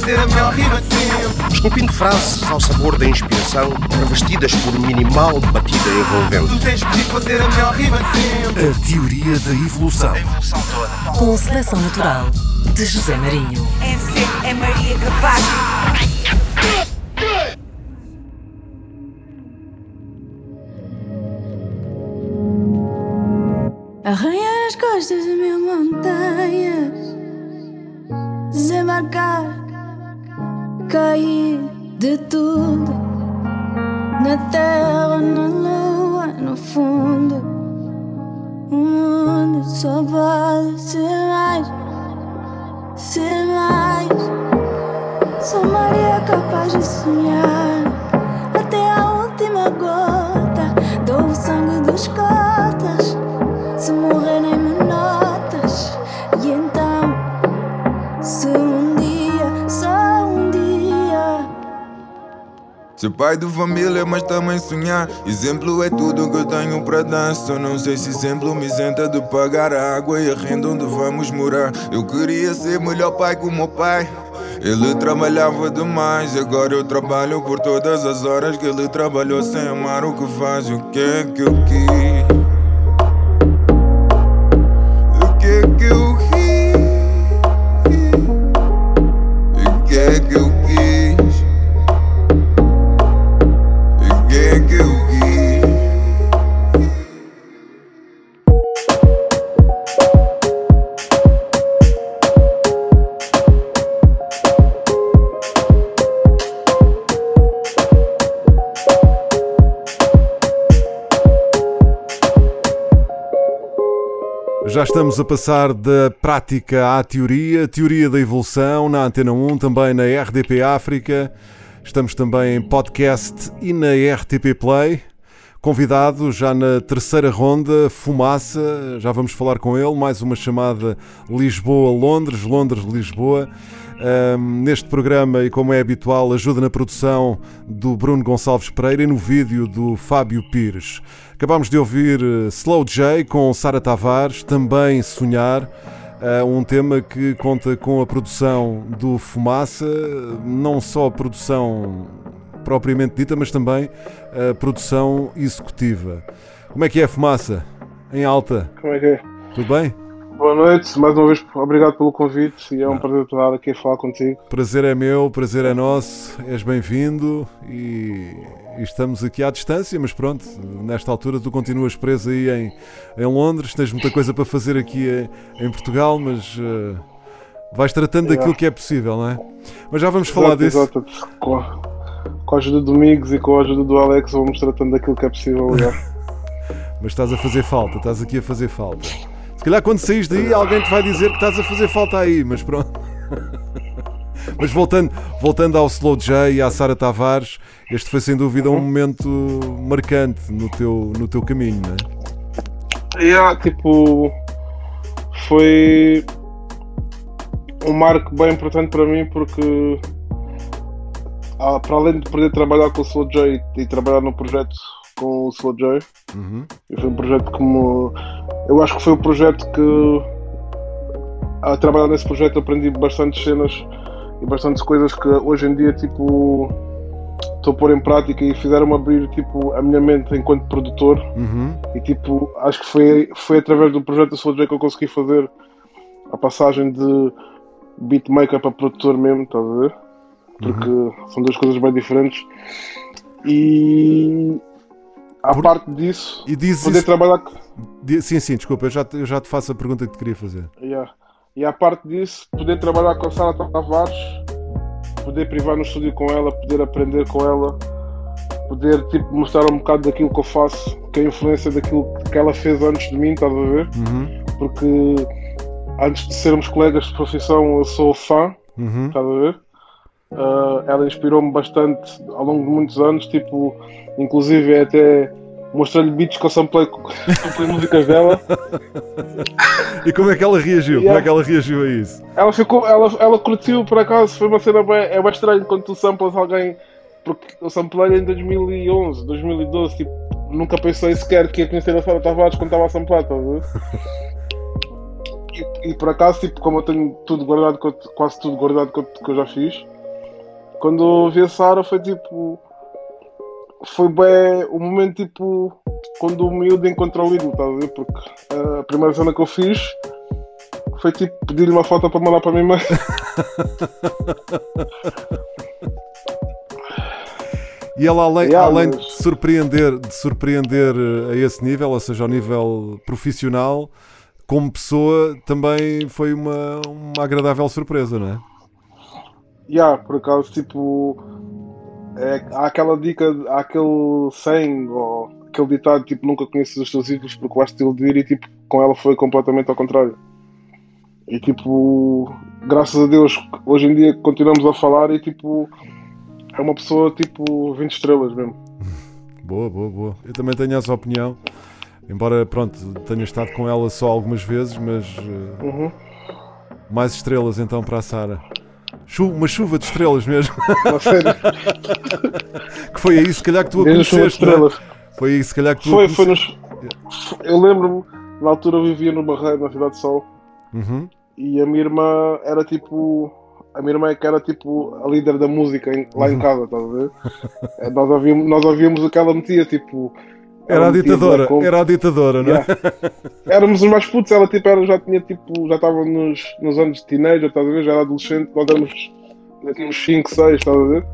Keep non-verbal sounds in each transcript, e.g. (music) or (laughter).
fazer a melhor rima de sempre. Esculpindo frases ao sabor da inspiração, revestidas por minimal batida envolvente. Tu tens que fazer a melhor rima de sempre. A teoria da evolução. A evolução toda. Com seleção natural de José Marinho. MC é Maria Capaz. Arranhar as costas de mil montanhas, desembarcar, cair de tudo, na terra, na lua, no fundo. O mundo só pode ser mais, ser mais. Sou Maria capaz de sonhar até a última gota. Dou o sangue dos cotas. Se morrer Ser pai de família, mas também sonhar. Exemplo é tudo que eu tenho para dar. Só não sei se exemplo me isenta de pagar a água e a renda onde vamos morar. Eu queria ser melhor pai que o meu pai. Ele trabalhava demais, agora eu trabalho por todas as horas que ele trabalhou sem amar o que faz. O que é que eu quis? Estamos a passar da prática à teoria, teoria da evolução na Antena 1, também na RDP África. Estamos também em podcast e na RTP Play. Convidado já na terceira ronda, Fumaça, já vamos falar com ele. Mais uma chamada Lisboa-Londres, Londres-Lisboa. Ahm, neste programa, e como é habitual, ajuda na produção do Bruno Gonçalves Pereira e no vídeo do Fábio Pires. Acabámos de ouvir eh, Slow J com Sara Tavares, também Sonhar, eh, um tema que conta com a produção do Fumaça, não só a produção propriamente dita, mas também a produção executiva. Como é que é a Fumaça? Em alta? Como é que é? Tudo bem? Boa noite, mais uma vez obrigado pelo convite e é um prazer estar aqui a falar contigo. Prazer é meu, prazer é nosso, és bem-vindo e, e estamos aqui à distância, mas pronto, nesta altura tu continuas preso aí em, em Londres, tens muita coisa para fazer aqui em, em Portugal, mas eh, vais tratando Yeah. daquilo que é possível, não é? Mas já vamos falar Exato, disso. exato. Com, a, com a ajuda do Migos e com a ajuda do Alex vamos tratando daquilo que é possível. (laughs) Mas estás a fazer falta, estás aqui a fazer falta. Se calhar quando saís daí alguém te vai dizer que estás a fazer falta aí, mas pronto. (laughs) Mas voltando, voltando ao Slow J e à Sara Tavares, este foi sem dúvida um momento marcante no teu, no teu caminho, não é? Yeah, tipo, foi um marco bem importante para mim porque ah, para além de poder trabalhar com o Slow J e trabalhar no projeto com o Slow J, Uhum. E foi um projeto que me. Eu acho que foi um projeto que. A trabalhar nesse projeto aprendi bastantes cenas e bastantes coisas que hoje em dia, tipo. Estou a pôr em prática e fizeram-me abrir tipo, a minha mente enquanto produtor Uhum. e tipo, acho que foi, foi através do projeto do J que eu consegui fazer a passagem de beatmaker para produtor mesmo, estás a ver? Porque são duas coisas bem diferentes. E a Por- parte disso, E dizes poder isso. trabalhar. Sim, sim, desculpa, eu já, te- eu já te faço a pergunta que te queria fazer. Yeah. E a parte disso, poder trabalhar com a Sara Tavares, poder privar no estúdio com ela, poder aprender com ela, poder tipo, mostrar um bocado daquilo que eu faço, que é a influência daquilo que ela fez antes de mim, estás a ver? Uhum. Porque antes de sermos colegas de profissão, eu sou fã, Uhum. estás a ver? Ah, ela inspirou-me bastante ao longo de muitos anos, tipo, inclusive até mostrei-lhe beats que eu samplei, samplei músicas dela. E como é que ela reagiu? Como é que ela reagiu a isso? Ela ficou, ela, ela curtiu por acaso, foi uma cena bem, é bem estranho quando tu samplas alguém, porque eu samplei em 2011, 2012, tipo, nunca pensei sequer que ia conhecer a Sara Tavares quando estava a samplar, estás a ver? e, e por acaso, tipo, como eu tenho tudo guardado, quase tudo guardado que eu, já fiz, quando vi a Sara foi tipo. Foi bem o momento tipo. Quando o miúdo encontrou o ídolo, estás a ver? Porque eh, a primeira cena que eu fiz foi tipo pedir-lhe uma foto para mandar para a minha mãe. (laughs) E ela, além, Yeah, além mas- de surpreender, de surpreender eh, a esse nível, ou seja, ao nível profissional, como pessoa, também foi uma, uma agradável surpresa, não é? Yeah, por acaso, tipo, é, há aquela dica, há aquele saying ou aquele ditado, tipo, nunca conheces os teus ídolos porque vais te iludir e, tipo, com ela foi completamente ao contrário. E, tipo, graças a Deus, hoje em dia continuamos a falar e, tipo, é uma pessoa, tipo, 20 estrelas mesmo. (laughs) Boa, boa, boa. Eu também tenho essa opinião. Embora, pronto, tenha estado com ela só algumas vezes, mas eh, Uhum. mais estrelas então para a Sara. Uma chuva de estrelas mesmo. Que foi aí, se calhar, que tu a conheceste. é? estrelas. Foi aí, se calhar, que tu Foi, a foi conheceste. nos. Eu lembro-me, na altura eu vivia no Barreiro, na Cidade de Sol. Uhum. E a minha irmã era tipo. A minha irmã é que era tipo a líder da música em- lá Uhum. em casa, estás a ver? Eh, nós, ouvíamos, nós ouvíamos o que ela metia, tipo. Era a metia ditadora, Comp- era a ditadora, não é? Éramos os mais putos, ela tipo, era, já tinha tipo, já estava nos, nos anos de teenager, estás a ver? Já era adolescente, nós éramos já tínhamos 5, 6, estás a ver?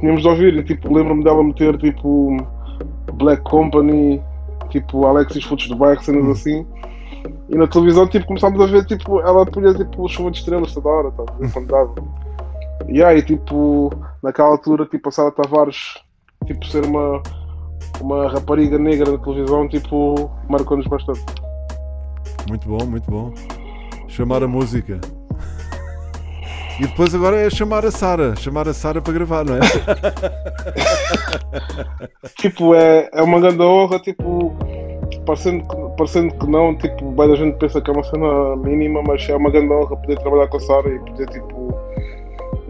Tínhamos de ouvir, e tipo, lembro-me dela meter tipo Black Company, tipo Alexis Futos do Bairro, cenas assim. E na televisão tipo, começámos a ver tipo, ela punha tipo chuva de estrelas toda hora, estás a ver? Quando dava. E aí tipo, naquela altura, tipo, a Sara Tavares, tipo, ser uma, uma rapariga negra na televisão, tipo, marcou-nos bastante. Muito bom, muito bom. Chamar a música. E depois agora é chamar a Sara, chamar a Sara para gravar, não é? (laughs) Tipo, é, é uma grande honra, tipo, parecendo que, parecendo que não, tipo, bem a gente pensa que é uma cena mínima, mas é uma grande honra poder trabalhar com a Sara e poder, tipo,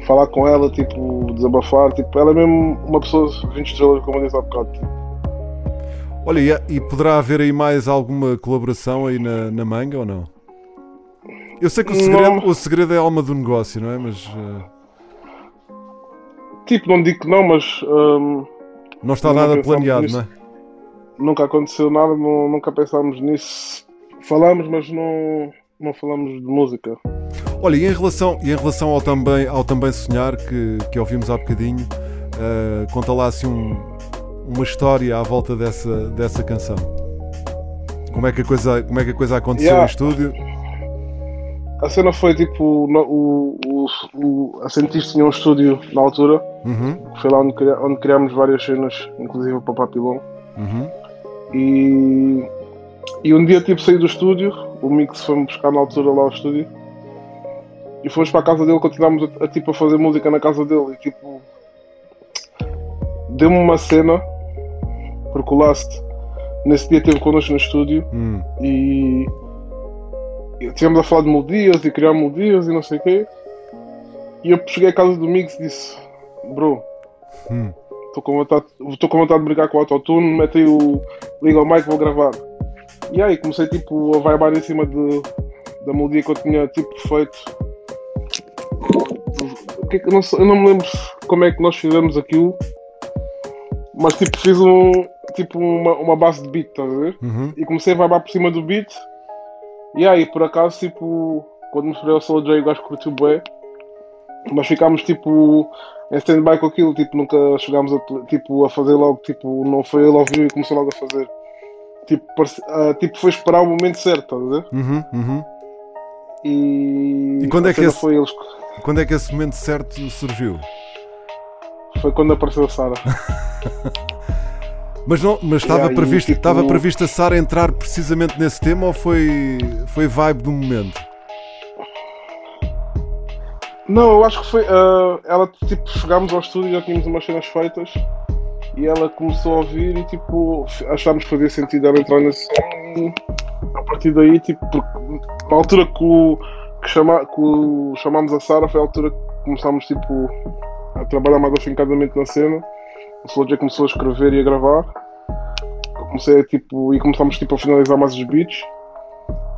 falar com ela, tipo, desabafar, tipo, ela é mesmo uma pessoa de 20 estrelas, como eu disse há bocado. Tipo. Olha, e, e poderá haver aí mais alguma colaboração aí na, na manga ou não? Eu sei que o segredo, Não. o segredo é a alma do negócio, não é? Mas eh, Tipo, não digo que não, mas hum, não está nada planeado, nisso. não é? nunca aconteceu nada, nu- nunca pensámos nisso. Falamos, mas não, não falamos de música. Olha, e em relação, e em relação ao, também, ao Também Sonhar, que, que ouvimos há bocadinho, eh, conta lá assim um- uma história à volta dessa, dessa canção. Como é, que a coisa, como é que a coisa aconteceu Yeah. em estúdio? A cena foi tipo, no- o, o, o, a Cientista tinha um estúdio na altura, Uhum, foi lá onde, onde criámos várias cenas, inclusive para Papilão. uhum. E, e um dia tipo saí do estúdio, o Mix foi-me buscar na altura lá ao estúdio e fomos para a casa dele, continuámos a, a, tipo, a fazer música na casa dele e tipo deu-me uma cena, porque o Last nesse dia esteve connosco no estúdio Hum. e, e tínhamos a falar de melodias e criar melodias e não sei o quê. E eu cheguei à casa do Mix e disse, bro, Hum. estou com vontade, com vontade de brincar com o autotune, mete aí o. liga o mic, vou gravar. E aí comecei tipo a vibar em cima de, da melodia que eu tinha tipo feito. Que é que- eu, não sei- eu não me lembro como é que nós fizemos aquilo, mas tipo fiz um tipo uma, uma base de beat, estás a ver? Uhum. E comecei a vibar por cima do beat. E aí por acaso tipo quando mostrei ao Soul J o gajo curtiu bem. Mas ficámos tipo em stand-by com aquilo, tipo, nunca chegámos a, tipo, a fazer logo, tipo, não foi ele ouviu e começou logo a fazer. Tipo, ah, tipo foi esperar o momento certo, estás a ver? Uhum, uhum. E, E quando é que esse- foi eles Quando é que esse momento certo surgiu? foi quando apareceu a Sara. (laughs) Mas, não, mas estava, e, previsto, tipo- estava previsto a Sara entrar precisamente nesse tema ou foi, foi vibe do momento? Não, eu acho que foi. ah, ela, tipo, chegámos ao estúdio, já tínhamos umas cenas feitas e ela começou a ouvir e, tipo, achámos que fazia sentido ela entrar nesse som e a partir daí, tipo, na altura que, o, que, chama, que o- chamámos a Sara foi a altura que começámos, tipo, a trabalhar mais afincadamente na cena. O Soldier começou a escrever e a gravar. Eu comecei, tipo, e começámos, tipo, a finalizar mais os beats.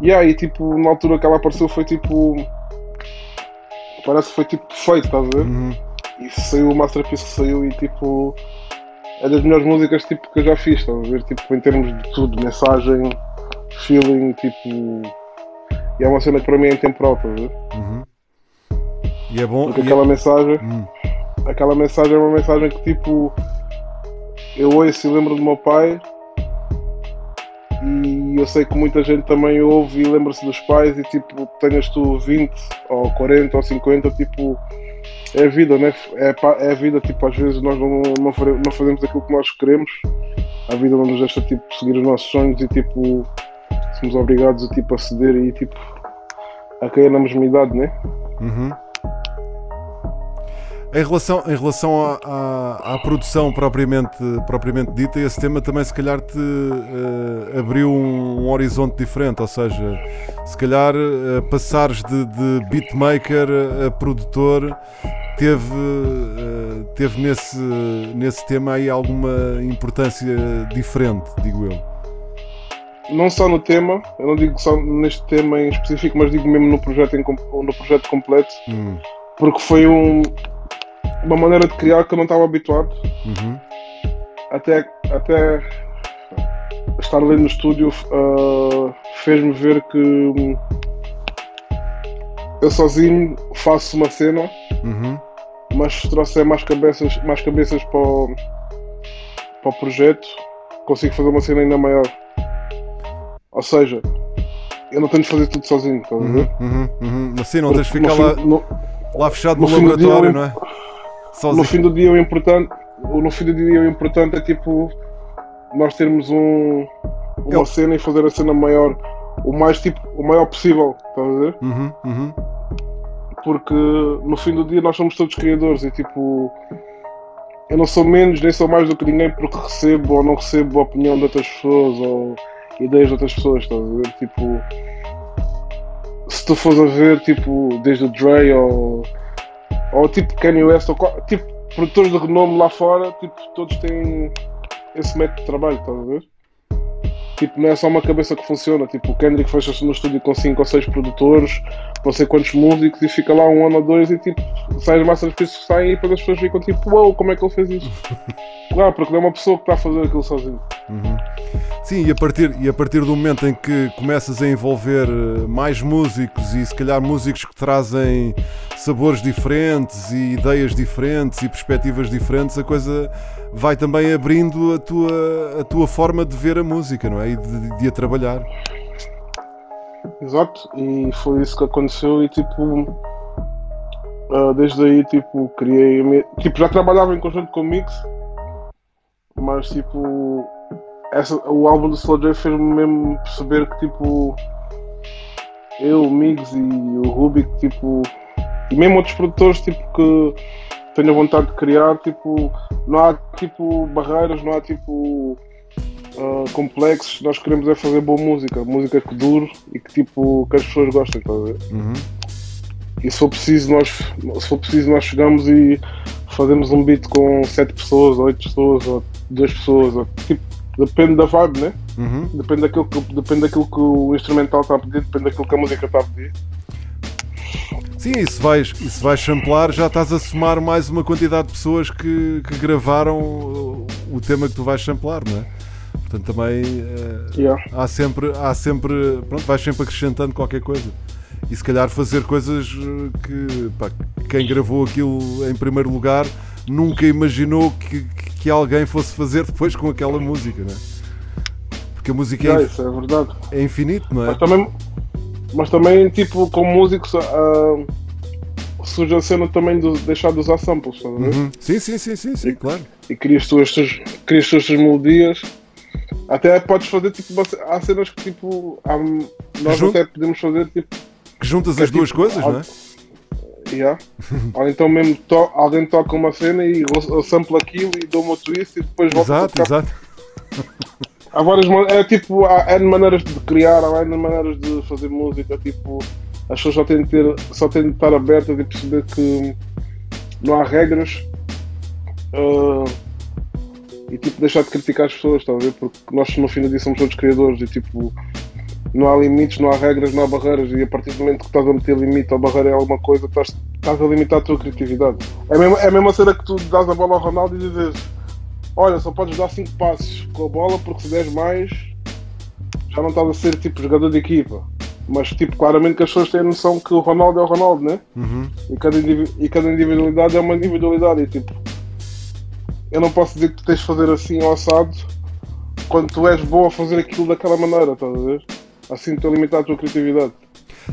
E tipo, na altura que ela apareceu foi tipo. Parece que foi tipo perfeito, estás a ver? Uhum. E saiu o Masterpiece que saiu e tipo. É das melhores músicas tipo, que eu já fiz, estás a ver? Tipo, em termos de tudo, mensagem, feeling, tipo. E é uma cena que para mim é intemporal, estás a ver? Uhum. E é bom. Porque é- aquela mensagem. Hum. Aquela mensagem é uma mensagem que tipo. Eu ouço e lembro do meu pai. E eu sei que muita gente também ouve e lembra-se dos pais e tipo, tenhas tu 20 ou 40 ou 50, tipo, é vida, né? É, é vida, tipo, às vezes nós não, não, não fazemos aquilo que nós queremos, a vida não nos deixa tipo, seguir os nossos sonhos e tipo, somos obrigados a, tipo, ceder e tipo, a cair na mesma idade, né? Uhum. Em relação, em relação à, à- à produção propriamente, propriamente dita, esse tema também se calhar te eh, abriu um, um horizonte diferente, ou seja, se calhar eh, passares de, de beatmaker a produtor teve, eh, teve nesse, nesse tema aí alguma importância diferente, digo eu. não só no tema, eu não digo só neste tema em específico, mas digo mesmo no projeto, em, no projeto completo, Hum, porque foi um- uma maneira de criar que eu não estava habituado, uhum, até, até estar ali no estúdio ah, fez-me ver que eu sozinho faço uma cena, uhum, mas se trouxer mais cabeças, mais cabeças para o, para o projeto, consigo fazer uma cena ainda maior. Ou seja, eu não tenho de fazer tudo sozinho, estás a ver? uhum, uhum, uhum. Assim não tens de ficar lá, lá fechado no no dia, laboratório, eu- não é? No Sozinho. fim do dia o importante no fim do dia o importante é tipo nós termos um uma Eu- cena e fazer a cena maior o mais tipo o maior possível estás a ver Uhum, uhum. porque no fim do dia nós somos todos criadores e tipo eu não sou menos nem sou mais do que ninguém porque recebo ou não recebo a opinião de outras pessoas ou ideias de outras pessoas estás a ver tipo se tu fores a ver tipo desde o Dre ou ou tipo Kanye West ou tipo produtores de renome lá fora tipo todos têm esse método de trabalho estás a ver Tipo, não é só uma cabeça que funciona. Tipo, o Kendrick fecha-se no estúdio com 5 ou 6 produtores, não sei quantos músicos, e fica lá um ano ou dois e tipo, sai as masterpieces que saem e depois as pessoas ficam tipo, uau, como é que ele fez isso? Claro, (laughs) porque não é uma pessoa que está a fazer aquilo sozinho. Uhum. Sim, e a, partir, e a partir do momento em que começas a envolver eh, mais músicos e se calhar músicos que trazem sabores diferentes e ideias diferentes e perspectivas diferentes, a coisa vai também abrindo a tua, a tua forma de ver a música, não é? E de, de a trabalhar. Exato, e foi isso que aconteceu e tipo, ah, desde aí tipo, criei, minha- tipo, já trabalhava em conjunto com o Mix, mas tipo, essa, o álbum do Slow J fez-me mesmo perceber que tipo, eu, o Mix e o Rubik, tipo, e mesmo outros produtores tipo que tenho vontade de criar, tipo, não há tipo barreiras, não há tipo uh, complexos, nós queremos é fazer boa música, música que dure e que tipo que as pessoas gostem, tá a ver? Uhum. E se for preciso nós se for preciso nós chegamos e fazemos um beat com sete pessoas, oito pessoas, ou duas pessoas, ou, tipo, depende da vibe, né? Uhum. Depende daquilo que, depende daquilo que o instrumental está a pedir, depende daquilo que a música está a pedir. Sim, e se vais, e se vais samplar, já estás a somar mais uma quantidade de pessoas que, que gravaram o, o tema que tu vais samplar, não é? Portanto, também eh, Yeah. há sempre, há sempre, pronto, vais sempre acrescentando qualquer coisa. E se calhar fazer coisas eh, que pá, quem gravou aquilo em primeiro lugar nunca imaginou que, que, alguém fosse fazer depois com aquela música, não é? Porque a música é, Yeah, inf- é verdade. é infinito, não é? Mas também, mas também tipo, como músicos, ah, surge a cena também de deixar de usar samples, a ver? Uhum. Sim, sim, sim, sim, sim, claro. e crias tu as tuas, crias tu as tuas melodias. Até podes fazer tipo, há cenas que tipo, há- nós até podemos fazer tipo, Que juntas É as duas tipo, coisas, não é? yeah. ou então mesmo to- alguém toca uma cena e eu, eu samplo aquilo e dou uma twist e depois volto a Exato, tocar. exato. Há várias é tipo, há N maneiras de criar, há N maneiras de fazer música, tipo, as pessoas só têm de ter, só têm de estar abertas e perceber que não há regras ah, e tipo deixar de criticar as pessoas, estás a ver? Porque nós no fim do dia somos todos criadores e tipo não há limites, não há regras, não há barreiras e a partir do momento que estás a meter limite ou barreira em alguma coisa, estás, estás a limitar a tua criatividade. É a, mesma, é a mesma cena que tu dás a bola ao Ronaldo e dizes olha, só podes dar 5 passos com a bola porque se deres mais já não estás a ser tipo jogador de equipa. Mas tipo, claramente que as pessoas têm a noção que o Ronaldo é o Ronaldo, né? Uhum. E cada, e cada individualidade é uma individualidade. E tipo, eu não posso dizer que tu tens de fazer assim ao assado quando tu és bom a fazer aquilo daquela maneira, estás a ver? Assim tu a limitar a tua criatividade.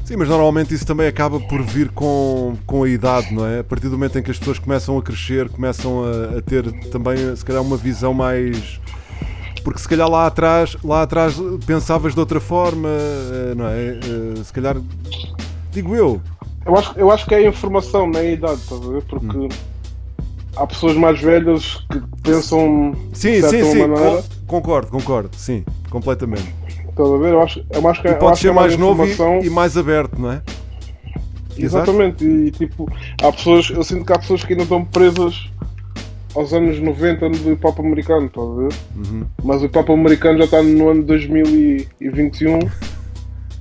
Sim, mas normalmente isso também acaba por vir com, com a idade, não é? A partir do momento em que as pessoas começam a crescer, começam a, a ter também, se calhar, uma visão mais. Porque se calhar lá atrás, lá atrás pensavas de outra forma, eh, não é? Eh, Se calhar. Digo eu. Eu acho, eu acho que é a informação, não é a idade, estás a ver? Porque Hum. há pessoas mais velhas que pensam Sim, de certa sim, sim. maneira. con- Concordo, concordo. Sim, completamente. Estás a ver? Eu acho, eu acho que, E eu pode ser é mais novo informação. e, e mais aberto, não é? Exatamente, e tipo, há pessoas, eu sinto que há pessoas que ainda estão presas aos anos 90 do hip hop americano, estás a ver? Uhum. Mas o hip hop americano já está no ano 2021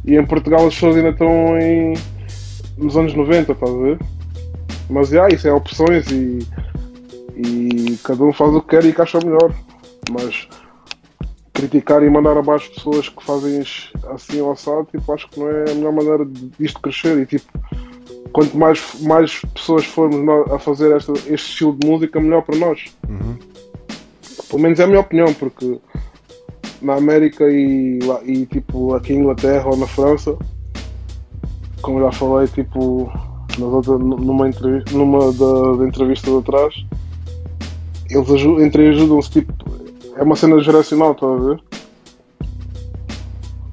e em Portugal as pessoas ainda estão em, nos anos 90, estás a ver? Mas já, isso é opções e, e cada um faz o que quer e que acha melhor. Mas criticar e mandar abaixo pessoas que fazem assim ao assado, tipo, acho que não é a melhor maneira disto crescer e tipo, quanto mais, mais pessoas formos a fazer esta, este estilo de música, melhor para nós. Uhum. Pelo menos é a minha opinião, porque na América e, e tipo aqui em Inglaterra ou na França, como já falei, tipo outras, numa, entrevista, numa da, da entrevista de atrás, eles ajudam-se tipo. É uma cena geracional, estás a ver?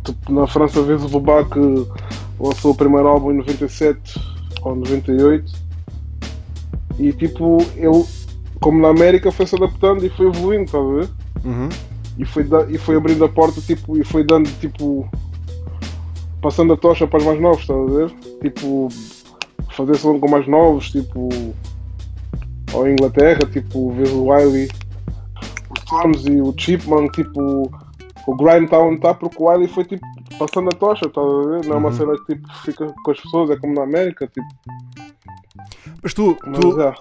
Tipo, na França vês o Bobá que lançou o primeiro álbum em 97 ou 98 e tipo ele como na América foi se adaptando e foi evoluindo, estás a ver? Uhum. E foi, da- e foi abrindo a porta tipo, e foi dando tipo passando a tocha para os mais novos, estás a ver? Tipo fazer som com mais novos, tipo ou Inglaterra, tipo vês o Wiley, e o Chipman, tipo o onde está porque o Wiley foi tipo passando a tocha, estás a ver? Não é uma Uhum. cena que tipo, fica com as pessoas, é como na América, tipo, Mas tu, mas tu, é.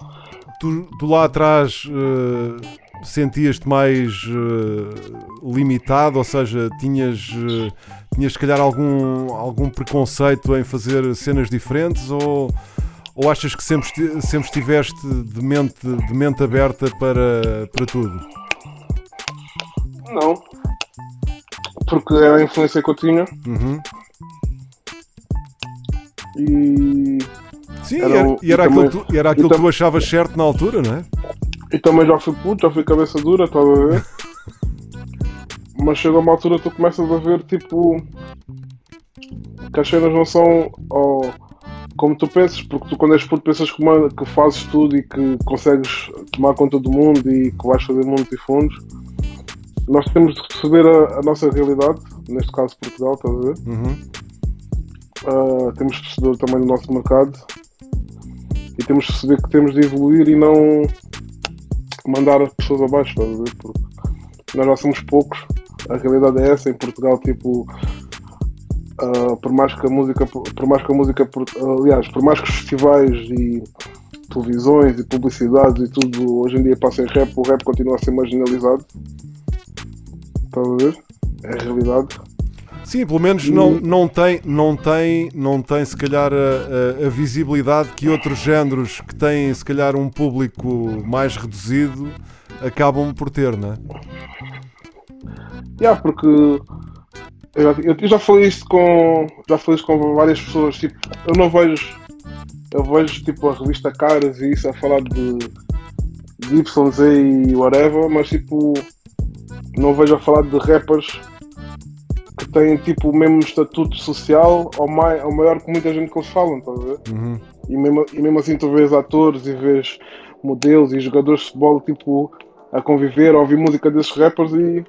tu, tu lá atrás eh, sentias-te mais eh, limitado, ou seja, tinhas, eh, tinhas se calhar algum, algum preconceito em fazer cenas diferentes ou, ou achas que sempre, sempre estiveste de mente, de mente aberta para, para tudo? Não. Porque era a influência que eu tinha Uhum. e, Sim, Era o- e era e aquilo, também- que tu- era aquilo que tu achavas certo na altura, não é? e também já fui puto, já fui cabeça dura, estás a ver? (laughs) Mas chega uma altura tu começas a ver tipo que as cenas não são ó, como tu pensas, porque tu quando és puto pensas que, que fazes tudo e que consegues tomar conta do mundo e que vais fazer mundos e fundos. Nós temos de perceber a, a nossa realidade, neste caso Portugal, estás a ver? Uhum. Uh, temos de perceber também do nosso mercado e temos de perceber que temos de evoluir e não mandar as pessoas abaixo, estás a ver? Porque nós já somos poucos, a realidade é essa, em Portugal tipo uh, por mais que a música por mais que a música por- aliás, por mais que os festivais e televisões e publicidades e tudo hoje em dia passem rap, o rap continua a ser marginalizado. Estás a ver? É a realidade. Sim, pelo menos não, não, tem, não, tem, não tem se calhar a, a- a visibilidade que outros géneros que têm se calhar um público mais reduzido acabam por ter, não é? Yeah, porque eu já, eu- eu já falei isto com. Já falei isto com várias pessoas, tipo, eu não vejo. Eu vejo tipo a revista Caras e isso a falar de, de YZ e whatever, mas tipo não vejo a falar de rappers que têm tipo o mesmo estatuto social ou, mai, ou maior que muita gente que eles falam, estás a ver? Uhum. E mesmo, e mesmo assim tu vês atores e vês modelos e jogadores de futebol tipo a conviver, a ouvir música desses rappers e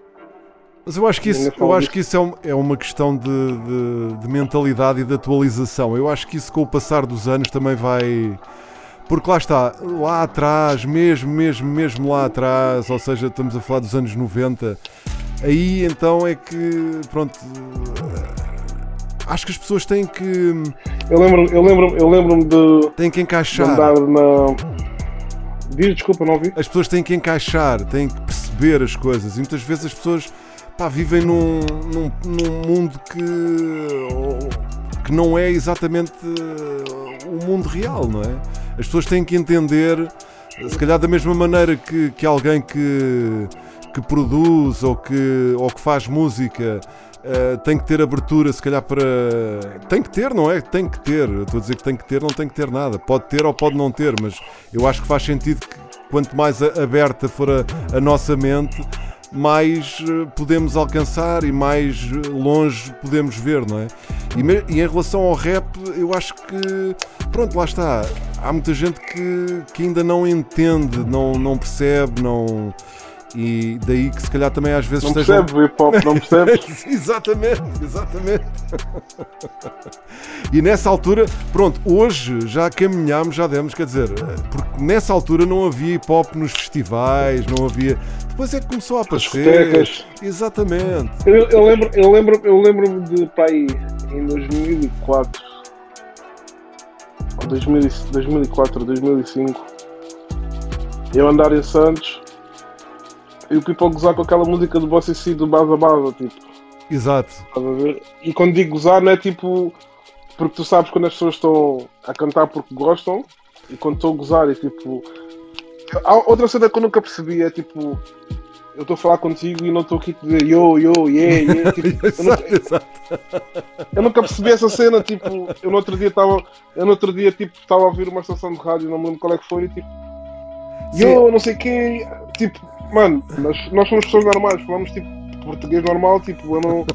Mas eu acho que isso, eu acho que isso é, um- é uma questão de, de- de mentalidade e de atualização. Eu acho que isso com o passar dos anos também vai. Porque lá está, lá atrás, mesmo, mesmo, mesmo lá atrás, ou seja, estamos a falar dos anos 90, aí então é que, pronto, acho que as pessoas têm que, Eu lembro, eu lembro, eu lembro-me de, têm que encaixar. andar na. Diz, desculpa, não ouvi. As pessoas têm que encaixar, têm que perceber as coisas. E muitas vezes as pessoas pá, vivem num, num, num mundo que, que não é exatamente eh, o mundo real, não é? As pessoas têm que entender, se calhar da mesma maneira que, que alguém que, que produz ou que, ou que faz música. eh, tem que ter abertura, se calhar para. Tem que ter, não é? Tem que ter. Eu Estou a dizer que tem que ter, não tem que ter nada. Pode ter ou pode não ter, mas eu acho que faz sentido que quanto mais aberta for a, a nossa mente, mais eh, podemos alcançar e mais eh, longe podemos ver, não é? E, e em relação ao rap, eu acho que, pronto, lá está. Há muita gente que, que ainda não entende, não, não percebe, não. E daí que se calhar também às vezes Não estejam- percebes o hip hop, não percebes? (laughs) exatamente, exatamente. (laughs) e nessa altura, pronto, hoje já caminhámos, já demos, quer dizer, porque nessa altura não havia hip hop nos festivais, não havia. Depois é que começou a aparecer. discotecas. Exatamente. Eu, eu lembro, eu lembro, eu lembro de aí em 2004, ou 2000, 2004, 2005, eu andar em Santos e o people gozar com aquela música do Bossy C do Baza Baza, tipo, Exato. E quando digo gozar não é tipo porque tu sabes quando as pessoas estão a cantar porque gostam e quando estou a gozar é tipo. Há outra cena que eu nunca percebi é tipo. Eu estou a falar contigo e não estou aqui a dizer yo, yo, yeah, yeah. (laughs) Tipo, eu, nunca, eu nunca percebi essa cena, tipo, eu no outro dia estava. Eu no outro dia tipo estava a ouvir uma estação de rádio, não me lembro qual é que foi, e tipo. Yo, não sei quem. Tipo, mano, nós, nós somos pessoas normais, falamos tipo português normal, tipo, eu não.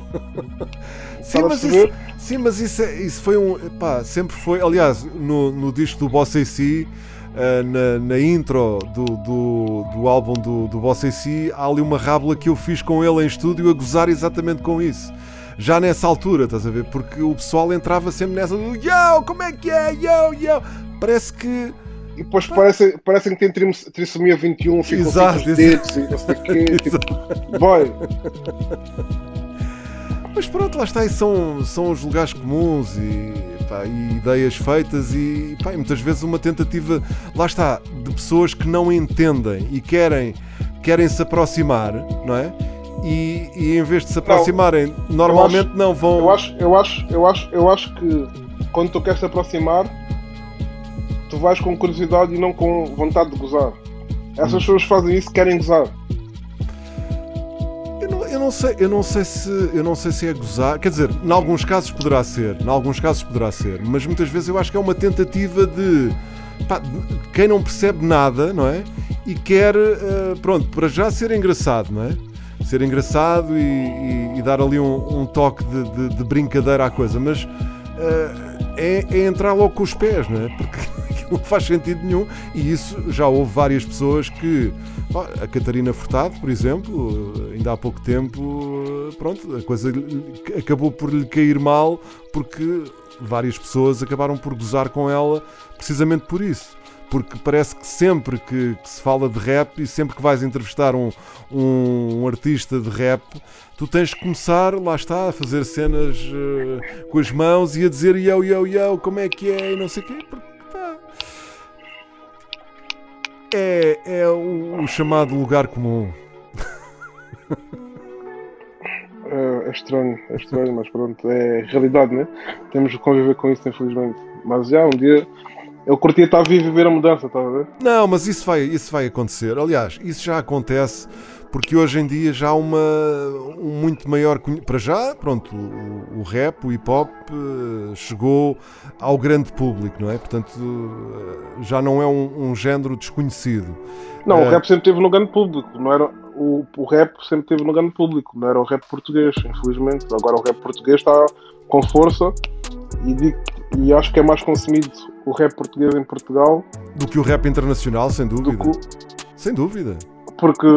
Sim, mas isso, sim, mas isso, é- isso foi um. Pá, sempre foi. Aliás, no, no disco do Boss AC, eh, na, na intro do, do, do álbum do, do Boss AC, há ali uma rábula que eu fiz com ele em estúdio a gozar exatamente com isso. Já nessa altura, estás a ver? Porque o pessoal entrava sempre nessa do Yo, como é que é? Yo, yo. Parece que. E depois parece, parecem que tem tris- trissomia 21, ficam Exato, tipo os dedos e não sei o quê. (laughs) Tipo, boy, Mas pronto, lá está, e são, são os lugares comuns e, pá, e ideias feitas e, pá, e muitas vezes uma tentativa, lá está, de pessoas que não entendem e querem, querem se aproximar, não é? E, e em vez de se aproximarem, normalmente não vão. eu acho, eu acho, eu acho, eu acho que quando tu queres te aproximar, tu vais com curiosidade e não com vontade de gozar. Essas Hum. pessoas fazem isso querem gozar. Não, sei, eu não sei se eu não sei se é gozar. Quer dizer, em alguns casos poderá ser, em alguns casos poderá ser, mas muitas vezes eu acho que é uma tentativa de, pá, quem não percebe nada, não é? E quer, eh, pronto, para já ser engraçado, não é? Ser engraçado e, e- e dar ali um, um toque de, de- de brincadeira à coisa, mas eh, é, é entrar logo com os pés, não é? Porque (laughs) não faz sentido nenhum. E isso já houve várias pessoas que. A Catarina Furtado, por exemplo, ainda há pouco tempo, pronto, a coisa acabou por lhe cair mal porque várias pessoas acabaram por gozar com ela precisamente por isso. Porque parece que sempre que, que se fala de rap e sempre que vais entrevistar um, um, um artista de rap, tu tens que começar, lá está, a fazer cenas eh, com as mãos e a dizer yo, yo, yo, como é que é e não sei o quê. Porque, é, é o, o chamado lugar comum. É, é estranho, é estranho, mas pronto, é realidade, né? Temos de conviver com isso, infelizmente. Mas já um dia eu curtia estar vivo e viver a mudança, estás a ver? Não, mas isso vai, isso vai acontecer. Aliás, isso já acontece porque hoje em dia já há uma, um muito maior. Para já, pronto, o, o rap, o hip hop eh, chegou ao grande público, não é? Portanto, eh, já não é um, um género desconhecido. Não, É. o rap sempre teve no grande público, não era o, o rap sempre teve no grande público, não era o rap português, infelizmente. Agora o rap português está com força e, digo- e acho que é mais consumido o rap português em Portugal Do que o rap internacional, sem dúvida. que Sem dúvida. Porque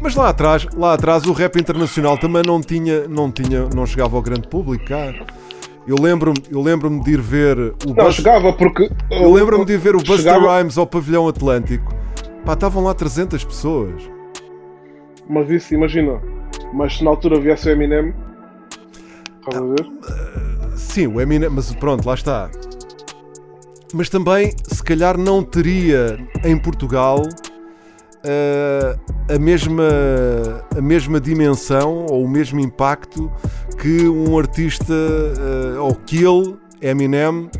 Mas lá atrás, lá atrás o rap internacional também não tinha, não tinha, não chegava ao grande público cá. Eu lembro-me, eu lembro-me de ir ver o não Bus- chegava porque Eu lembro-me de ir ver o Buster chegava- Rhymes ao Pavilhão Atlântico. Pá, estavam lá 300 pessoas. Mas isso, imagina, mas se na altura viesse o Eminem, Estás a ver? Sim, o Eminem, mas pronto, lá está. Mas também, se calhar, não teria em Portugal uh, a, mesma, a mesma dimensão ou o mesmo impacto que um artista uh, ou que ele, Eminem,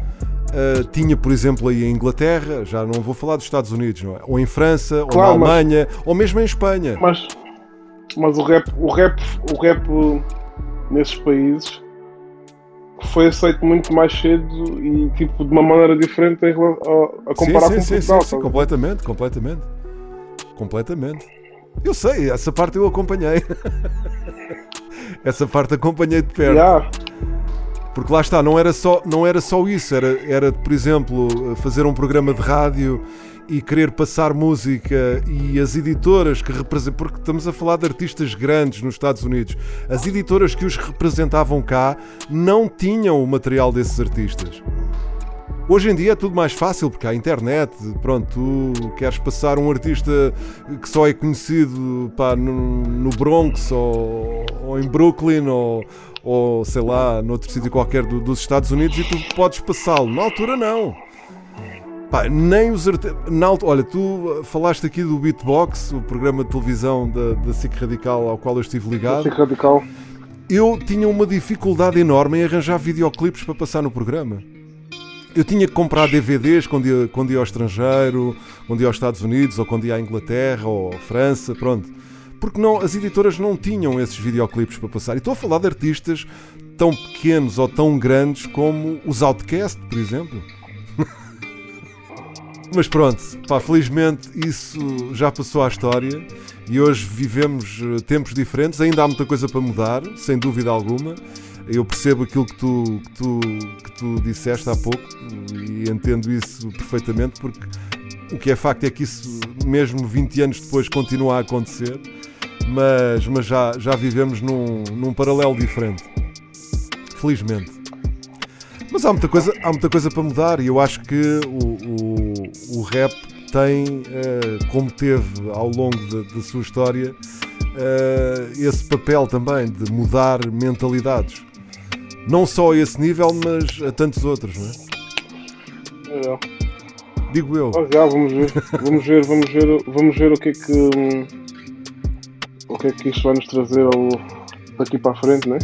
Uh, tinha, por exemplo, aí em Inglaterra, já não vou falar dos Estados Unidos, é? ou em França, claro, ou na Alemanha, mas, ou mesmo em Espanha. Mas, mas o rap, o rap, o rap nesses países foi aceito muito mais cedo e tipo de uma maneira diferente a, comparar sim, com sim, Portugal. Sim, sim, completamente, completamente. Completamente. Eu sei, essa parte eu acompanhei. (laughs) essa parte acompanhei de perto. Yeah. Porque lá está, não era só, não era só isso, era, era, por exemplo, fazer um programa de rádio e querer passar música e as editoras que representam, porque estamos a falar de artistas grandes nos Estados Unidos, as editoras que os representavam cá não tinham o material desses artistas. Hoje em dia é tudo mais fácil porque há internet, pronto, tu queres passar um artista que só é conhecido pá, no, no Bronx ou, ou, em Brooklyn ou, ou sei lá, noutro sítio qualquer do, dos Estados Unidos e tu podes passá-lo. Na altura não. Pá, nem os artistas. Olha, tu falaste aqui do Beatbox, o programa de televisão da, da SIC Radical ao qual eu estive ligado. SIC Radical. Eu tinha uma dificuldade enorme em arranjar videoclipes para passar no programa. Eu tinha que comprar DVDs quando ia, quando ia ao estrangeiro, quando ia aos Estados Unidos, ou quando ia à Inglaterra, ou à França, pronto. Porque não, as editoras não tinham esses videoclipes para passar. E estou a falar de artistas tão pequenos ou tão grandes como os Outcast, por exemplo. (laughs) Mas pronto, pá, felizmente isso já passou à história e hoje vivemos eh, tempos diferentes. Ainda há muita coisa para mudar, sem dúvida alguma. Eu percebo aquilo que tu, que tu, que tu disseste há pouco e entendo isso perfeitamente, porque o que é facto é que isso, mesmo 20 anos depois, continua a acontecer, mas, mas já, já vivemos num, num paralelo diferente. Felizmente. Mas há muita coisa, há muita coisa para mudar e eu acho que o, o, o rap tem, uh, como teve ao longo da sua história, uh, esse papel também de mudar mentalidades. Não só a esse nível, mas a tantos outros, não é? é. Digo eu. Ah, já, vamos ver, vamos ver, vamos ver, vamos ver o que é que o que é que isto vai nos trazer ao, daqui para a frente, não é?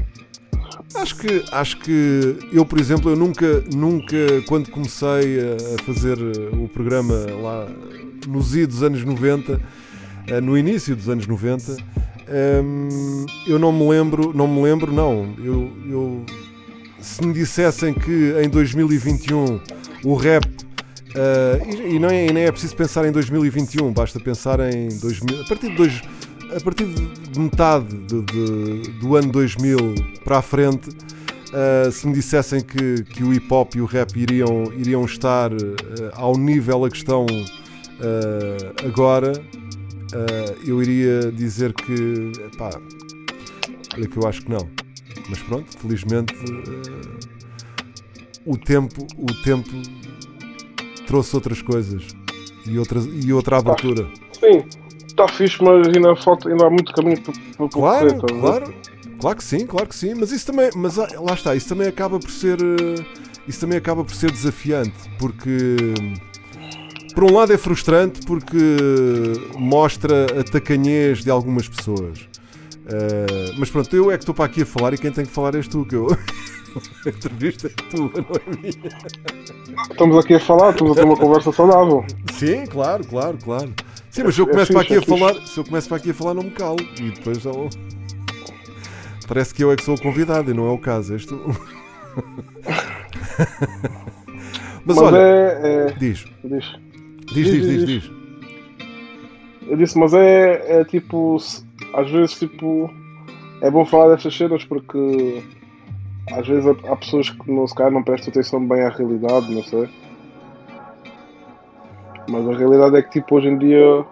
Acho que, acho que eu, por exemplo, eu nunca, nunca, quando comecei a fazer o programa lá nos idos anos 90, eh, no início dos anos 90, ehm, eu não me lembro, não me lembro, não. Eu, eu, se me dissessem que em 2021 o rap Uh, e, e, não é, nem é preciso pensar em 2021, basta pensar em 2000, a partir de dois, a partir de metade de, de, do ano 2000 para a frente, uh, se me dissessem que, que o hip hop e o rap iriam, iriam estar uh, ao nível a que estão agora, eu iria dizer que, pá, olha que eu acho que não. Mas pronto, felizmente o tempo, o tempo trouxe outras coisas e, outras, e outra abertura. Sim, está fixe, mas ainda, falta, ainda há muito caminho para, Claro, correr, tá claro. Claro que sim, claro que sim, mas isso também, mas ah, lá está, isso também acaba por ser eh, isso também acaba por ser desafiante, porque por um lado é frustrante porque mostra a tacanhez de algumas pessoas. Uh, mas pronto, eu é que estou para aqui a falar e quem tem que falar és tu, que eu (laughs) a entrevista é tua, não é minha. Estamos aqui a falar, estamos a ter uma conversa saudável. Sim, claro, claro, claro. Sim, mas se eu é começo é para aqui fixe, a falar, se eu começo para aqui a falar, não me calo. E depois já. Parece que eu é que sou o convidado e não é o caso, és tu. (laughs) mas, mas, olha, é, é... Diz. Diz. Diz, diz, diz, diz. Eu disse, mas é, é tipo. Às vezes, tipo. É bom falar destas cenas porque. Às vezes há pessoas que não, se calhar não prestam atenção bem à realidade, não sei. Mas a realidade é que tipo hoje em dia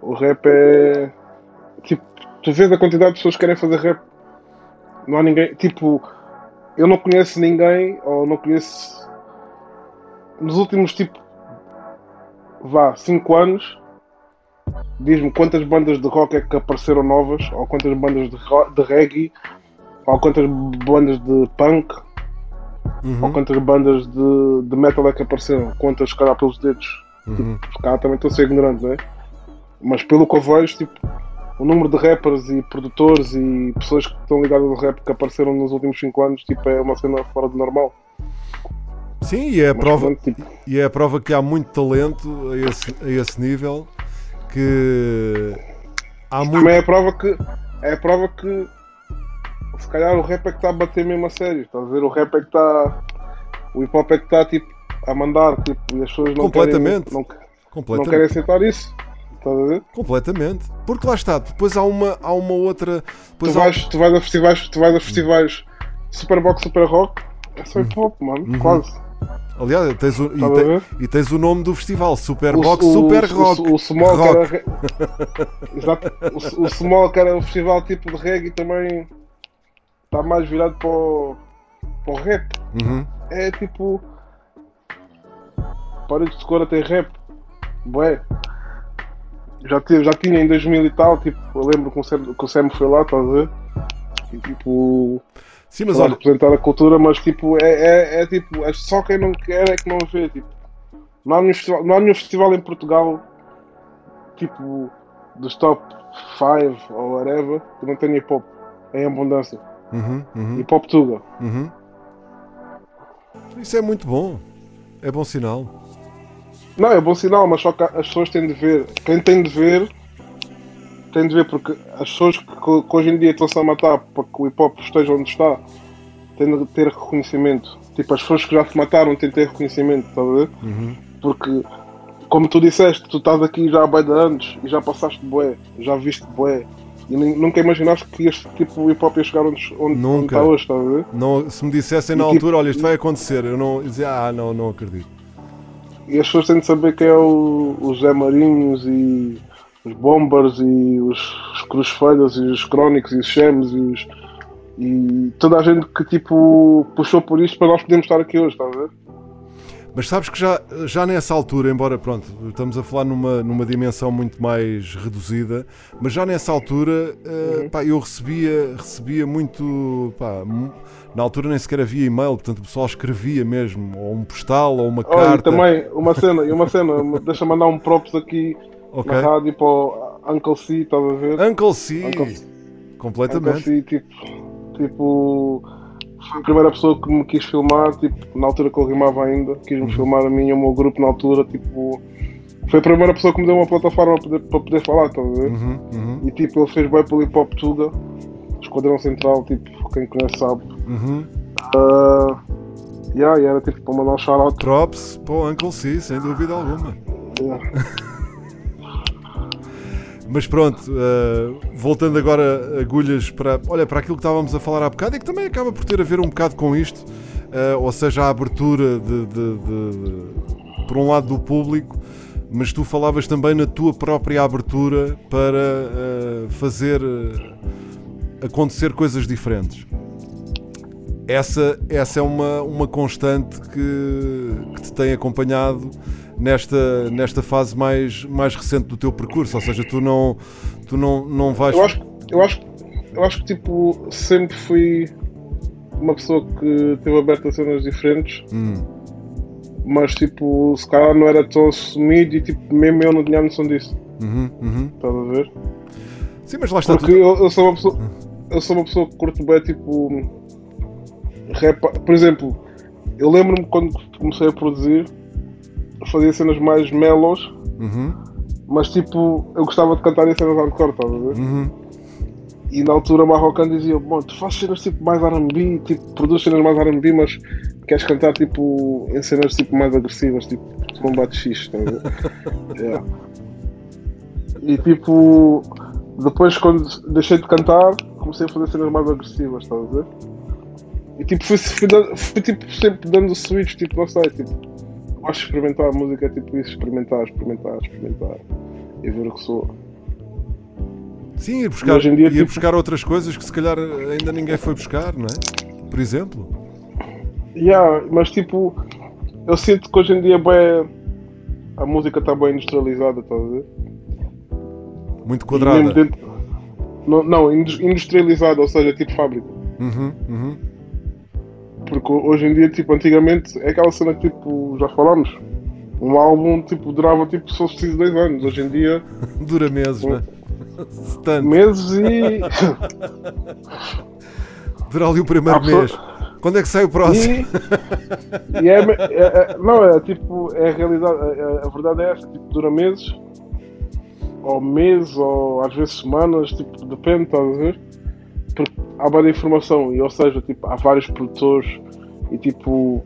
o rap é. Tipo, tu vês a quantidade de pessoas que querem fazer rap. Não há ninguém. Tipo, eu não conheço ninguém, ou não conheço. Nos últimos tipo. Vá, 5 anos. Diz-me quantas bandas de rock é que apareceram novas, ou quantas bandas de, de reggae, ou quantas bandas de punk, Uhum. ou quantas bandas de, de metal é que apareceram, quantas, calhar, pelos dedos. Uhum. Tipo, também estou a ser ignorante, não é? Mas pelo que eu vejo, tipo, o número de rappers e produtores e pessoas que estão ligadas ao rap que apareceram nos últimos 5 anos, tipo, é uma cena fora de normal. Sim, e é a Mas prova, tipo, e é a prova que há muito talento a esse, a esse nível que há muito. Também é a prova que. É a prova que. Se calhar o rap é que está a bater mesmo a sério. Estás a ver? O rap é que está. O hip hop é que está tipo a mandar tipo, e as pessoas não Completamente. querem. Não, não completamente. querem aceitar isso. Estás a ver? Completamente. Porque lá está, depois há uma, há uma outra. Tu Depois há- vais, tu vais a festivais, tu vais a festivais Superbox, Super Rock, é só hip hop, mano, Uhum. quase. Aliás, tens o, e, te- e tens o nome do festival, O- Superbox o- Super Rock. O, o Small, Rock. era. (laughs) Exato. O, o Small, que era um festival tipo de reggae, também está mais virado para o, para o rap. Uhum. É tipo. Paredes de Cora tem rap. Bué. Já, tive, já tinha em 2000 e tal, tipo, eu lembro que o Sam, que o Sam foi lá, estás a ver? E tipo. Sim, mas olha, representar a cultura, mas tipo, é, é, é tipo, é só quem não quer é que não vê, tipo. Não há nenhum festival, não há nenhum festival em Portugal, tipo, dos top 5 ou whatever, que não tenha hip hop em abundância. Uhum, uhum, Hip hop Tuga. uhum. isso é muito bom. É bom sinal. Não, é bom sinal, mas só que as pessoas têm de ver. Quem tem de ver, tem de ver, porque as pessoas que, que hoje em dia estão-se a matar para que o hip hop esteja onde está, têm de ter reconhecimento. Tipo, as pessoas que já se mataram têm de ter reconhecimento, estás a ver? Uhum. Porque, como tu disseste, tu estás aqui já há bem de anos e já passaste bué, já viste bué. E nunca imaginaste que este tipo de hip hop ia chegar onde, onde, está hoje, estás a ver? Não, se me dissessem na E tipo- altura, olha, isto vai acontecer, eu não dizia, ah, não, não acredito. E as pessoas têm de saber quem é o, os Zé Marinhos e os Bombers e os, os Cruzfeiras e os Crónicos e os Shems e, os, e toda a gente que tipo puxou por isto para nós podermos estar aqui hoje, estás a ver? Mas sabes que já, já nessa altura, embora pronto, estamos a falar numa, numa dimensão muito mais reduzida, mas já nessa altura eh, Uhum. pá, eu recebia, recebia muito. pá, na altura nem sequer havia e-mail, portanto o pessoal escrevia mesmo, ou um postal, ou uma e carta. também uma cena, e uma cena, (laughs) deixa mandar um props aqui Ok. na rádio para o Uncle C, estás a ver? Uncle C, Uncle C. Uncle completamente. C, tipo, tipo, foi a primeira pessoa que me quis filmar, tipo, na altura que eu rimava ainda, quis-me Uhum. filmar a mim e o meu grupo na altura, tipo, foi a primeira pessoa que me deu uma plataforma para poder, para poder falar, estás a ver? Uhum, uhum, E tipo, ele fez bem pelo hip hop Tuga, Esquadrão Central, tipo, quem conhece sabe. uhum. Uh, yeah, e era tipo para mandar um shout-out. Props para o Uncle C, sem dúvida alguma. Yeah. Mas pronto, eh, voltando agora agulhas para, olha, para aquilo que estávamos a falar há bocado e que também acaba por ter a ver um bocado com isto, eh, ou seja, a abertura de, de- de- por um lado do público, mas tu falavas também na tua própria abertura para eh, fazer acontecer coisas diferentes. Essa, essa é uma, uma constante que, que te tem acompanhado nesta, nesta fase mais, mais recente do teu percurso, ou seja, tu não, tu não, não vais. Eu acho, eu acho, eu acho que tipo, sempre fui uma pessoa que teve aberta a cenas diferentes, Hum, mas tipo, se calhar não era tão assumido e tipo, mesmo eu não tinha noção disso, uhum, uhum. estás a ver? Sim, mas lá está Porque tudo. eu, eu sou uma pessoa, eu sou uma pessoa que curto bem tipo rap, por exemplo, eu lembro-me quando comecei a produzir, fazia cenas mais mellows, Uhum, mas tipo, eu gostava de cantar em cenas hardcore, estás a ver? uhum, E na altura Marrocan dizia, bom, tu fazes cenas tipo mais R&B, tipo, produz cenas mais R&B, mas queres cantar tipo em cenas tipo mais agressivas, tipo, combate X, estás a ver? (laughs) Yeah. E tipo, depois quando deixei de cantar, comecei a fazer cenas mais agressivas, estás a ver? E tipo, fui, fui, dando- fui, tipo, sempre dando switch, tipo, não sei, tipo, gosto de experimentar, a música é tipo isso, experimentar, experimentar, experimentar e ver o que sou. Sim, ir buscar, hoje em dia, ir tipo- buscar outras coisas que se calhar ainda ninguém foi buscar, não é? Por exemplo. Yeah, mas tipo, eu sinto que hoje em dia bem, a música está bem industrializada, estás a ver? Muito quadrada. dentro- não, não, indus- industrializada, ou seja, tipo fábrica. Uhum, uhum. Porque hoje em dia, tipo, antigamente é aquela cena que tipo, já falámos. Um álbum tipo, durava tipo só preciso dois anos. Hoje em dia, (laughs) Dura meses, não é? (laughs) Tanto. meses e. (laughs) Dura ali o primeiro pessoa- mês. Quando é que sai o próximo? E, e é, é- é- Não, é tipo. É a realidade. é- é- a verdade é essa. Tipo, dura meses. Ou meses, ou às vezes semanas. Tipo, depende, estás a ver? Porque há várias informação. E ou seja, tipo, há vários produtores. E tipo.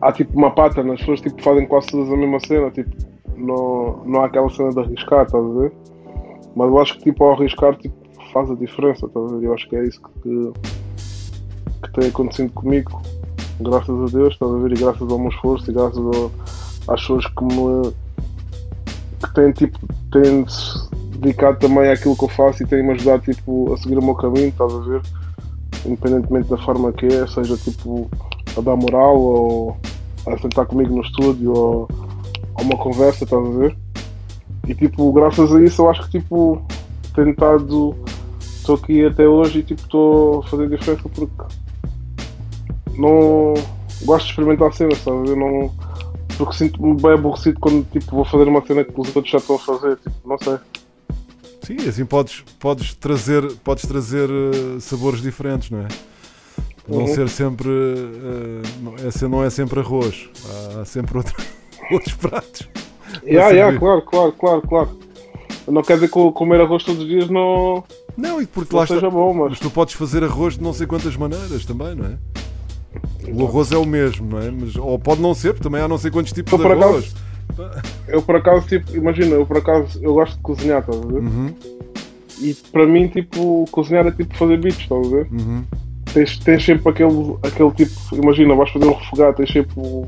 Há tipo uma pata, as pessoas tipo, fazem quase todas a mesma cena. Tipo, não, não há aquela cena de arriscar, estás a ver? Mas eu acho que tipo, ao arriscar tipo, faz a diferença, estás a ver? Eu acho que é isso que, que tem acontecido comigo, graças a Deus, estás a ver? E graças ao meu esforço e graças às pessoas que me que têm tipo têm dedicado também àquilo que eu faço e têm-me ajudado tipo, a seguir o meu caminho, estás a ver? Independentemente da forma que é, seja tipo a dar moral ou a sentar comigo no estúdio ou, ou uma conversa, estás a ver? E tipo, graças a isso eu acho que tipo tenho estado estou aqui até hoje e tipo estou a fazer diferença porque não gosto de experimentar cenas, sabes? Eu não. Porque sinto-me bem aborrecido quando tipo, vou fazer uma cena que os outros já estão a fazer, tipo, não sei. Sim, assim podes, podes trazer, podes trazer eh, sabores diferentes, não é? Não Uhum. ser sempre. não, é, se- não é sempre arroz. Há sempre outro- (laughs) outros pratos. (laughs) Yeah, yeah, claro, claro, claro, claro. Não quer dizer que comer arroz todos os dias não, Não, e porque não lá está. bom, Mas mas. tu podes fazer arroz de não sei quantas maneiras também, não é? O arroz é o mesmo, não é? Mas, ou pode não ser, porque também há não sei quantos tipos Eu, de por acaso- arroz. Eu por acaso, tipo, imagina, eu por acaso eu gosto de cozinhar, estás a ver? Uhum, E para mim, tipo, cozinhar é tipo fazer bichos, estás a ver? uhum. Tens, tens sempre aquele, aquele tipo, imagina, vais fazer um refogado, tens sempre o,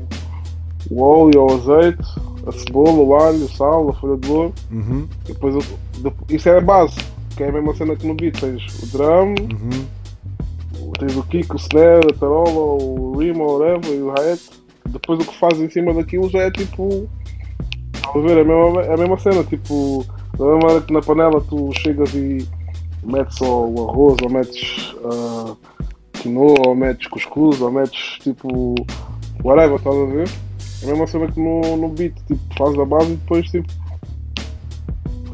o óleo, o azeite, a cebola, o alho, o sal, a folha de louro. Uhum, E depois o- de- isso é a base, que é a mesma cena que no beat. Tens o drum, uhum. tens o kick, o snare, a tarola, o rim, o whatever e o hi-hat. Depois o que fazes em cima daquilo já é tipo. Estás a ver? É a mesma, é a mesma cena, tipo. Da mesma maneira que na panela tu chegas e metes o arroz, ou metes ah, quinoa, ou metes cuscuz, ou metes tipo. whatever, estás a ver? É a mesma cena que no, no beat, tipo, fazes a base e depois tipo.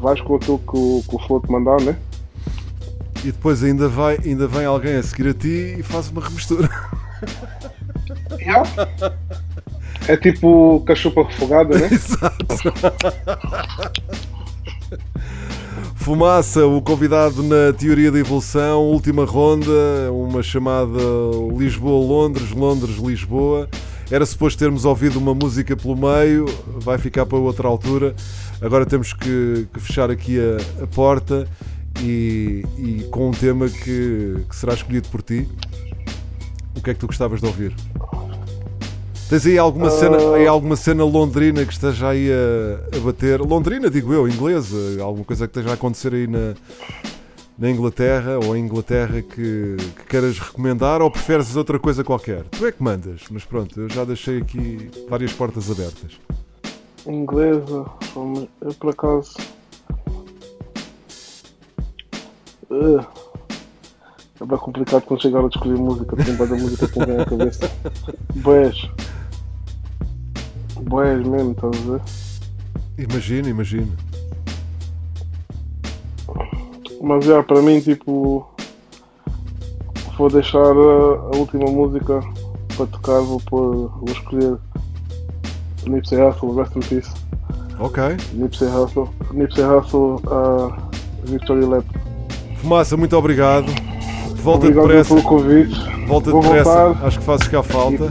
vais com aquilo que o, que o flow te mandar, né? E depois ainda, vai, ainda vem alguém a seguir a ti e faz uma remistura. (laughs) É tipo cachupa refogada, né? (laughs) Exato. Fumaça, o convidado na teoria da evolução, última ronda, uma chamada Lisboa-Londres, Londres-Lisboa. Era suposto termos ouvido uma música pelo meio, vai ficar para outra altura. Agora temos que, que fechar aqui a, a porta e, e com um tema que, que será escolhido por ti. O que é que tu gostavas de ouvir? Tens aí alguma, cena, aí alguma cena londrina que esteja aí a, a bater? Londrina, digo eu, inglesa, alguma coisa que esteja a acontecer aí na, na Inglaterra ou em Inglaterra que, que queiras recomendar ou preferes outra coisa qualquer? Tu é que mandas, mas pronto, eu já deixei aqui várias portas abertas. Inglesa, eu por acaso. Eh, É bem complicado quando chegar a descobrir música, tem da música que me vem à cabeça. (laughs) Boés. Boés mesmo, estás a ver? Imagina, imagina. Mas já, para mim, tipo. Vou deixar a, a última música para tocar, vou, pôr, vou escolher Nipsey Hussle, Rest in Peace. Ok. Nipsey Hussle, Nipsey Hussle, uh, Victory Lap. Fumaça, muito obrigado. Volta Obrigado depressa, pelo convite. volta Vou depressa. voltar. Acho que fazes cá falta.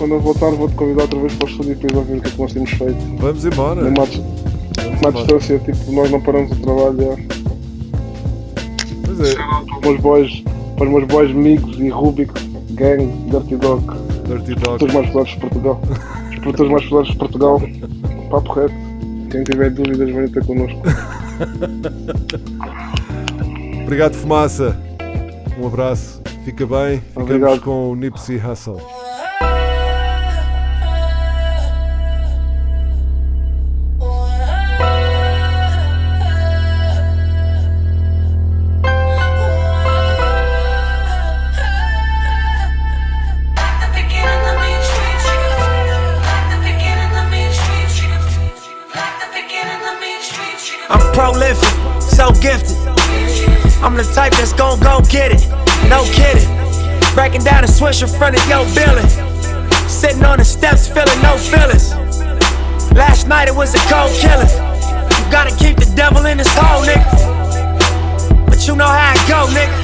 Quando eu voltar, vou-te convidar outra vez para o estúdio para ir ouvir o que é que nós temos feito. Vamos embora. À embora. distância, tipo, nós não paramos o trabalho. já. Pois é, Para os meus boys, para os meus boys Migos e Rubik, Gang, Dirty Dog, Dirty os Dog. produtores mais pesados de Portugal. Os produtores mais pesados de Portugal. Papo reto. Quem tiver dúvidas, venha ter connosco. (laughs) Obrigado, Fumaça. Um abraço. Fica bem. Ficamos Obrigado. com o Nipsey Hussle. Gifted. I'm the type that's gon' go get it, no kidding. Breaking down a switch in front of your building. Sitting on the steps, feeling no feelings. Last night it was a cold killing. You gotta keep the devil in his hole, nigga. But you know how it go, nigga.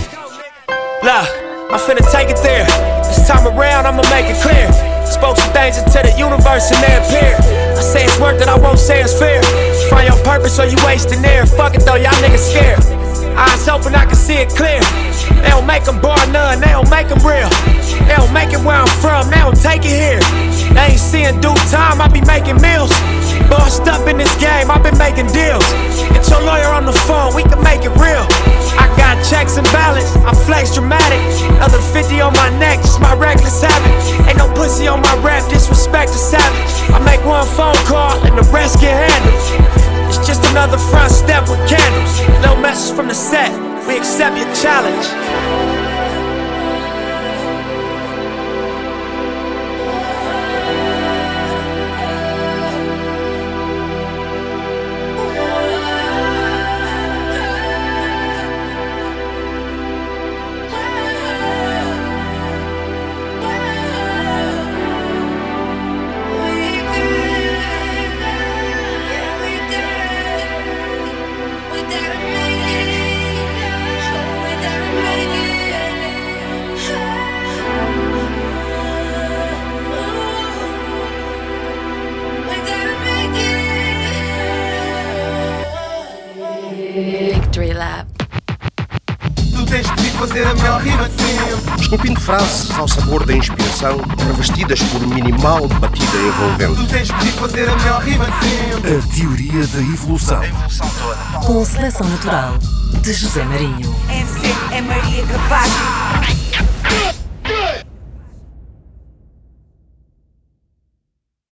Look, I'm finna take it there. This time around, I'ma make it clear. Spoke some things into the universe and they appear. I say it's worth it, I won't say it's fair. Find your purpose or you wasting air. Fuck it though, y'all niggas scared. Eyes open, I can see it clear. They don't make them bar none, they don't make them real. They don't make it where I'm from, they don't take it here. They ain't seeing due time, I be making meals. Bossed up in this game, I've been making deals. Get your lawyer on the phone, we can make it real. I got checks and balance, I flex dramatic. Another 50 on my neck, minimal batida envolvente. Tu tens de vir fazer a melhor rima de sempre. A teoria da evolução. Com seleção natural de José Marinho. MC é Maria Capaz.